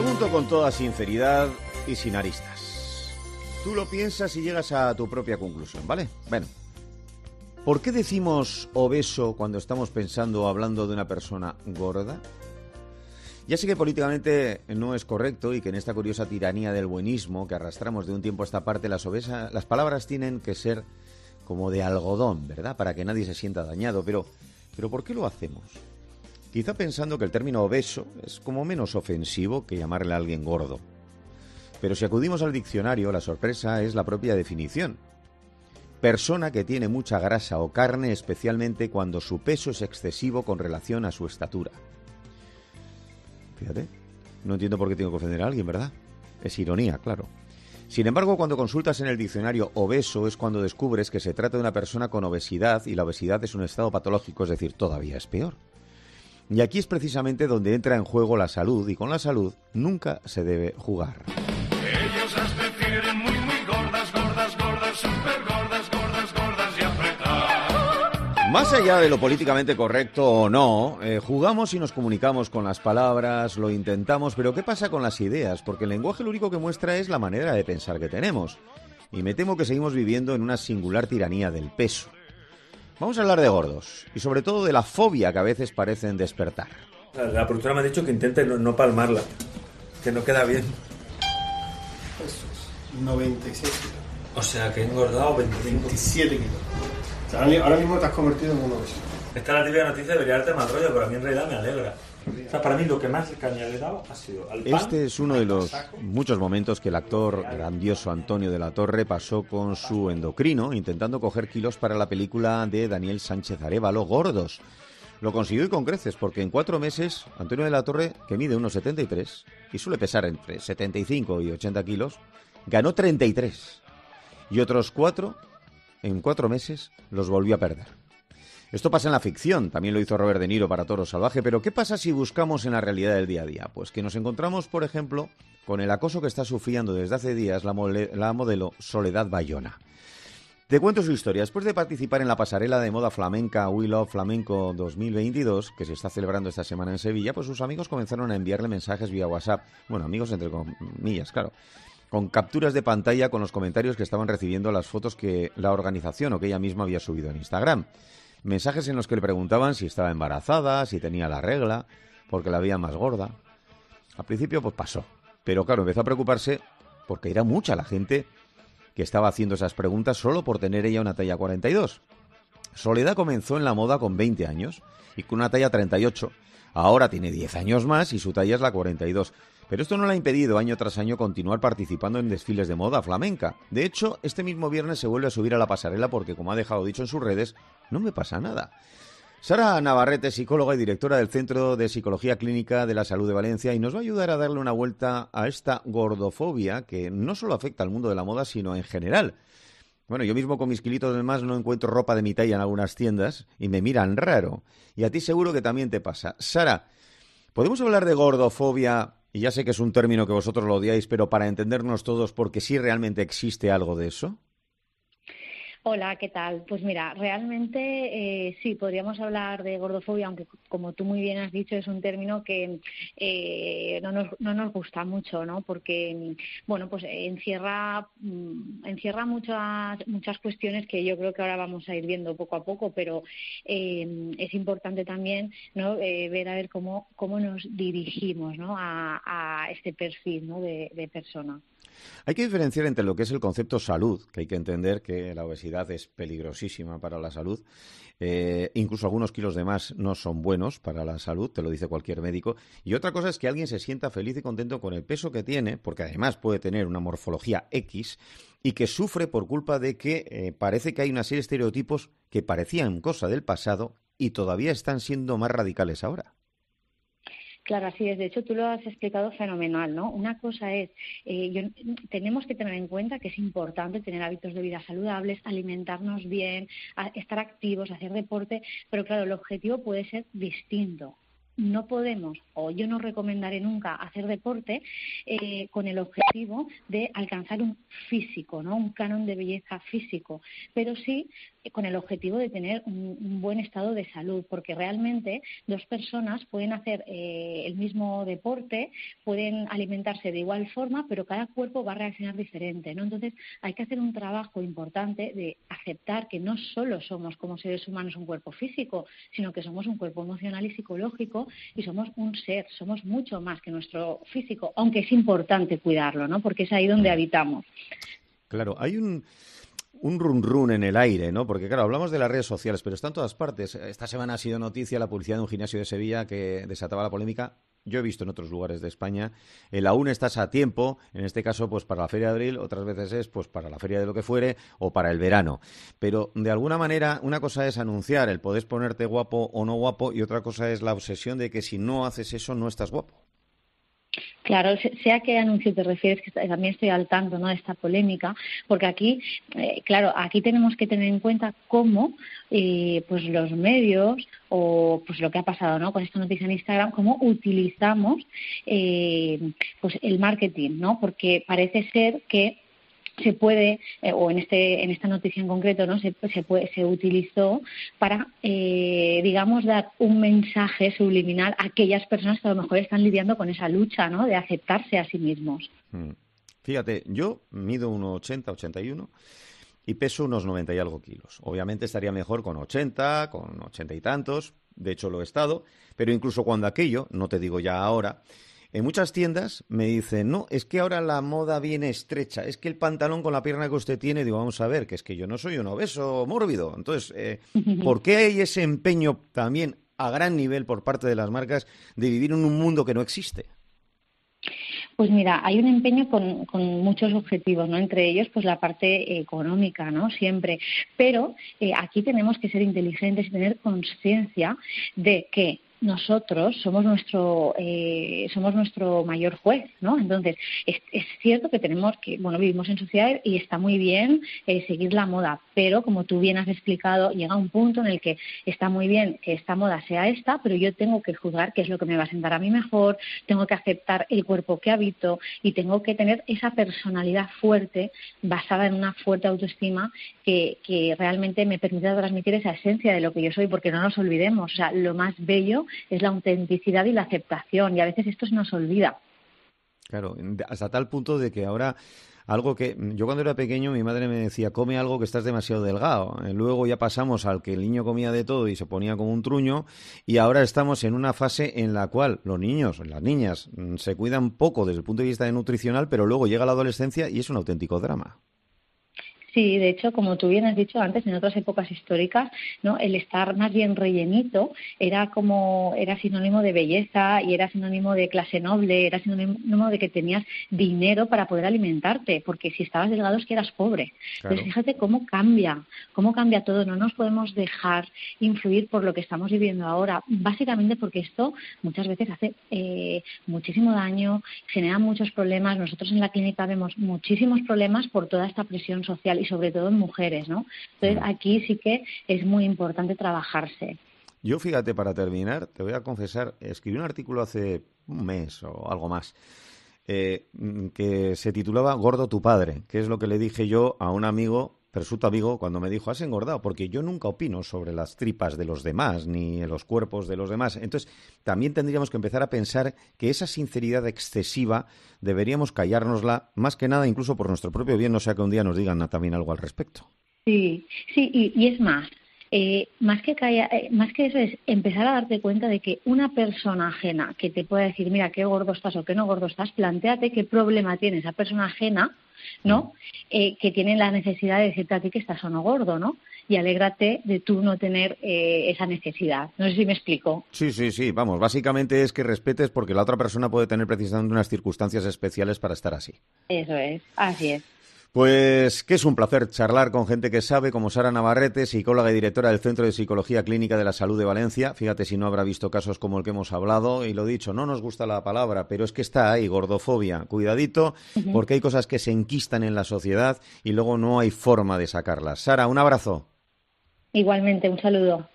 pregunto con toda sinceridad y sin aristas. Tú lo piensas y llegas a tu propia conclusión, ¿vale? Bueno. ¿Por qué decimos obeso cuando estamos pensando o hablando de una persona gorda? Ya sé que políticamente no es correcto y que en esta curiosa tiranía del buenismo que arrastramos de un tiempo a esta parte, las, las palabras tienen que ser como de algodón, ¿verdad? Para que nadie se sienta dañado. Pero, pero ¿por qué lo hacemos? Quizá pensando que el término obeso es como menos ofensivo que llamarle a alguien gordo. Pero si acudimos al diccionario, la sorpresa es la propia definición. Persona que tiene mucha grasa o carne, especialmente cuando su peso es excesivo con relación a su estatura. Fíjate, no entiendo por qué tengo que ofender a alguien, ¿verdad? Es ironía, claro. Sin embargo, cuando consultas en el diccionario obeso es cuando descubres que se trata de una persona con obesidad y la obesidad es un estado patológico, es decir, todavía es peor. Y aquí es precisamente donde entra en juego la salud y con la salud nunca se debe jugar. Ellos las prefieren muy, muy gordas, gordas, gordas, super gordas, gordas, gordas y apretadas. Más allá de lo políticamente correcto o no, eh, jugamos y nos comunicamos con las palabras, lo intentamos, pero ¿qué pasa con las ideas? Porque el lenguaje lo único que muestra es la manera de pensar que tenemos. Y me temo que seguimos viviendo en una singular tiranía del peso. Vamos a hablar de gordos y sobre todo de la fobia que a veces parecen despertar. La, productora me ha dicho que intente no, no palmarla, que no queda bien. Eso es 96 kilos. O sea, que he engordado 25. 27 kilos. O sea, ahora ahora mismo te has convertido en uno obeso. Esta es la típica noticia, debería darte mal rollo, pero a mí en realidad me alegra. O sea, para mí lo que más caña le he dado ha sido al pan. Este es uno de los muchos momentos que el actor grandioso Antonio de la Torre pasó con su endocrino intentando coger kilos para la película de Daniel Sánchez Arevalo, Gordos. Lo consiguió y con creces, porque en cuatro meses Antonio de la Torre, que mide unos 73 y suele pesar entre 75 y 80 kilos, ganó 33. Y otros cuatro, en cuatro meses, los volvió a perder. Esto pasa en la ficción, también lo hizo Robert De Niro para Toro Salvaje, pero ¿qué pasa si buscamos en la realidad del día a día? Pues que nos encontramos, por ejemplo, con el acoso que está sufriendo desde hace días la, la modelo Soledad Bayona. Te cuento su historia. Después de participar en la pasarela de moda flamenca We Love Flamenco 2022, que se está celebrando esta semana en Sevilla, pues sus amigos comenzaron a enviarle mensajes vía WhatsApp. Bueno, amigos entre comillas, claro. Con capturas de pantalla con los comentarios que estaban recibiendo las fotos que la organización o que ella misma había subido en Instagram. Mensajes en los que le preguntaban si estaba embarazada, si tenía la regla, porque la veía más gorda. Al principio pues pasó, pero claro, empezó a preocuparse porque era mucha la gente que estaba haciendo esas preguntas solo por tener ella una talla 42. Soledad comenzó en la moda con 20 años y con una talla 38. Ahora tiene 10 años más y su talla es la 42. Pero esto no le ha impedido año tras año continuar participando en desfiles de moda flamenca. De hecho, este mismo viernes se vuelve a subir a la pasarela porque, como ha dejado dicho en sus redes, no me pasa nada. Sara Navarrete, psicóloga y directora del Centro de Psicología Clínica de la Salud de Valencia, y nos va a ayudar a darle una vuelta a esta gordofobia que no solo afecta al mundo de la moda, sino en general. Bueno, yo mismo con mis kilitos de más no encuentro ropa de mi talla en algunas tiendas y me miran raro. Y a ti seguro que también te pasa. Sara, ¿podemos hablar de gordofobia? Y ya sé que es un término que vosotros lo odiáis, pero para entendernos todos, porque sí realmente existe algo de eso. Hola, ¿qué tal? Pues mira, realmente eh, sí, podríamos hablar de gordofobia, aunque como tú muy bien has dicho, es un término que eh, no, nos, no nos gusta mucho, ¿no? Porque, bueno, pues encierra, mm, encierra muchas, muchas cuestiones que yo creo que ahora vamos a ir viendo poco a poco, pero eh, es importante también ¿no? Eh, ver a ver cómo, cómo nos dirigimos ¿no? a, a este perfil ¿no? de, de persona. Hay que diferenciar entre lo que es el concepto salud, que hay que entender que la obesidad es peligrosísima para la salud. Eh, incluso algunos kilos de más no son buenos para la salud, te lo dice cualquier médico. Y otra cosa es que alguien se sienta feliz y contento con el peso que tiene, porque además puede tener una morfología X, y que sufre por culpa de que eh, parece que hay una serie de estereotipos que parecían cosa del pasado y todavía están siendo más radicales ahora. Claro, así es. De hecho, tú lo has explicado fenomenal, ¿no? Una cosa es, eh, yo- tenemos que tener en cuenta que es importante tener hábitos de vida saludables, alimentarnos bien, estar activos, hacer deporte, pero claro, el objetivo puede ser distinto. No podemos, o yo no recomendaré nunca hacer deporte eh, con el objetivo de alcanzar un físico, ¿no? Un canon de belleza físico, pero sí eh, con el objetivo de tener un, buen estado de salud, porque realmente dos personas pueden hacer eh, el mismo deporte, pueden alimentarse de igual forma, pero cada cuerpo va a reaccionar diferente, ¿no? Entonces hay que hacer un trabajo importante de aceptar que no solo somos como seres humanos un cuerpo físico, sino que somos un cuerpo emocional y psicológico y somos un ser, somos mucho más que nuestro físico, aunque es importante cuidarlo, ¿no? Porque es ahí donde habitamos. Claro, hay un, un run run en el aire, ¿no? Porque claro, hablamos de las redes sociales, pero está en todas partes. Esta semana ha sido noticia la publicidad de un gimnasio de Sevilla que desataba la polémica. Yo he visto en otros lugares de España. El aún estás a tiempo, en este caso, pues para la Feria de Abril, otras veces es pues para la Feria de lo que fuere o para el verano. Pero de alguna manera, una cosa es anunciar el podés ponerte guapo o no guapo y otra cosa es la obsesión de que si no haces eso no estás guapo. Claro, se- sé a qué anuncio te refieres, que también estoy al tanto ¿no? de esta polémica, porque aquí, eh, claro, aquí tenemos que tener en cuenta cómo eh, pues los medios o pues lo que ha pasado ¿no? con esta noticia en Instagram, cómo utilizamos eh, pues el marketing, ¿no? Porque parece ser que se puede, eh, o en, este, en esta noticia en concreto, ¿no? se, se, puede- se utilizó para, eh, digamos, dar un mensaje subliminal a aquellas personas que a lo mejor están lidiando con esa lucha ¿no? de aceptarse a sí mismos. Mm. Fíjate, yo mido 1,80, 81 y peso unos 90 y algo kilos. Obviamente estaría mejor con 80, con 80 y tantos, de hecho lo he estado, pero incluso cuando aquello, no te digo ya ahora, en muchas tiendas me dicen, no, es que ahora la moda viene estrecha, es que el pantalón con la pierna que usted tiene, digo, vamos a ver, que es que yo no soy un obeso mórbido. Entonces, eh, ¿por qué hay ese empeño también a gran nivel por parte de las marcas de vivir en un mundo que no existe? Pues mira, hay un empeño con, con muchos objetivos, ¿no? Entre ellos, pues la parte económica, ¿no? Siempre. Pero eh, aquí tenemos que ser inteligentes y tener conciencia de que nosotros somos nuestro eh, somos nuestro mayor juez, ¿no? Entonces es, es, cierto que tenemos que bueno vivimos en sociedad y está muy bien eh, seguir la moda, pero como tú bien has explicado llega un punto en el que está muy bien que esta moda sea esta, pero yo tengo que juzgar qué es lo que me va a sentar a mí mejor, tengo que aceptar el cuerpo que habito y tengo que tener esa personalidad fuerte basada en una fuerte autoestima que, que realmente me permita transmitir esa esencia de lo que yo soy, porque no nos olvidemos, o sea, lo más bello es la autenticidad y la aceptación, y a veces esto se nos olvida. Claro, hasta tal punto de que ahora algo que yo cuando era pequeño mi madre me decía come algo que estás demasiado delgado luego ya pasamos al que el niño comía de todo y se ponía como un truño y ahora estamos en una fase en la cual los niños las niñas se cuidan poco desde el punto de vista nutricional pero luego llega la adolescencia y es un auténtico drama Sí, de hecho, como tú bien has dicho antes, en otras épocas históricas, ¿no? el estar más bien rellenito era como era sinónimo de belleza y era sinónimo de clase noble, era sinónimo de que tenías dinero para poder alimentarte, porque si estabas delgado es que eras pobre. Claro. Entonces, fíjate cómo cambia, cómo cambia todo. No nos podemos dejar influir por lo que estamos viviendo ahora, básicamente porque esto muchas veces hace eh, muchísimo daño, genera muchos problemas. Nosotros en la clínica vemos muchísimos problemas por toda esta presión social y sobre todo en mujeres, ¿no? Entonces aquí sí que es muy importante trabajarse. Yo fíjate, para terminar, te voy a confesar, escribí un artículo hace un mes o algo más eh, que se titulaba Gordo tu padre, que es lo que le dije yo a un amigo, presunto amigo, cuando me dijo has engordado, porque yo nunca opino sobre las tripas de los demás ni los cuerpos de los demás. Entonces, también tendríamos que empezar a pensar que esa sinceridad excesiva deberíamos callárnosla, más que nada incluso por nuestro propio bien, no sea que un día nos digan también algo al respecto. Sí, sí, y, y es más, eh, más, que calla, eh, más que eso es empezar a darte cuenta de que una persona ajena que te pueda decir, mira, qué gordo estás o qué no gordo estás, planteate qué problema tiene esa persona ajena, ¿no? Eh, que tiene la necesidad de decirte a ti que estás o no gordo, ¿no? Y alégrate de tú no tener eh, esa necesidad. No sé si me explico. Sí, sí, sí. Vamos, básicamente es que respetes porque la otra persona puede tener precisamente unas circunstancias especiales para estar así. Eso es, así es. Pues que es un placer charlar con gente que sabe, como Sara Navarrete, psicóloga y directora del Centro de Psicología Clínica de la Salud de Valencia. Fíjate si no habrá visto casos como el que hemos hablado. Y lo dicho, no nos gusta la palabra, pero es que está ahí, gordofobia. Cuidadito, uh -huh. porque hay cosas que se enquistan en la sociedad y luego no hay forma de sacarlas. Sara, un abrazo. Igualmente, un saludo.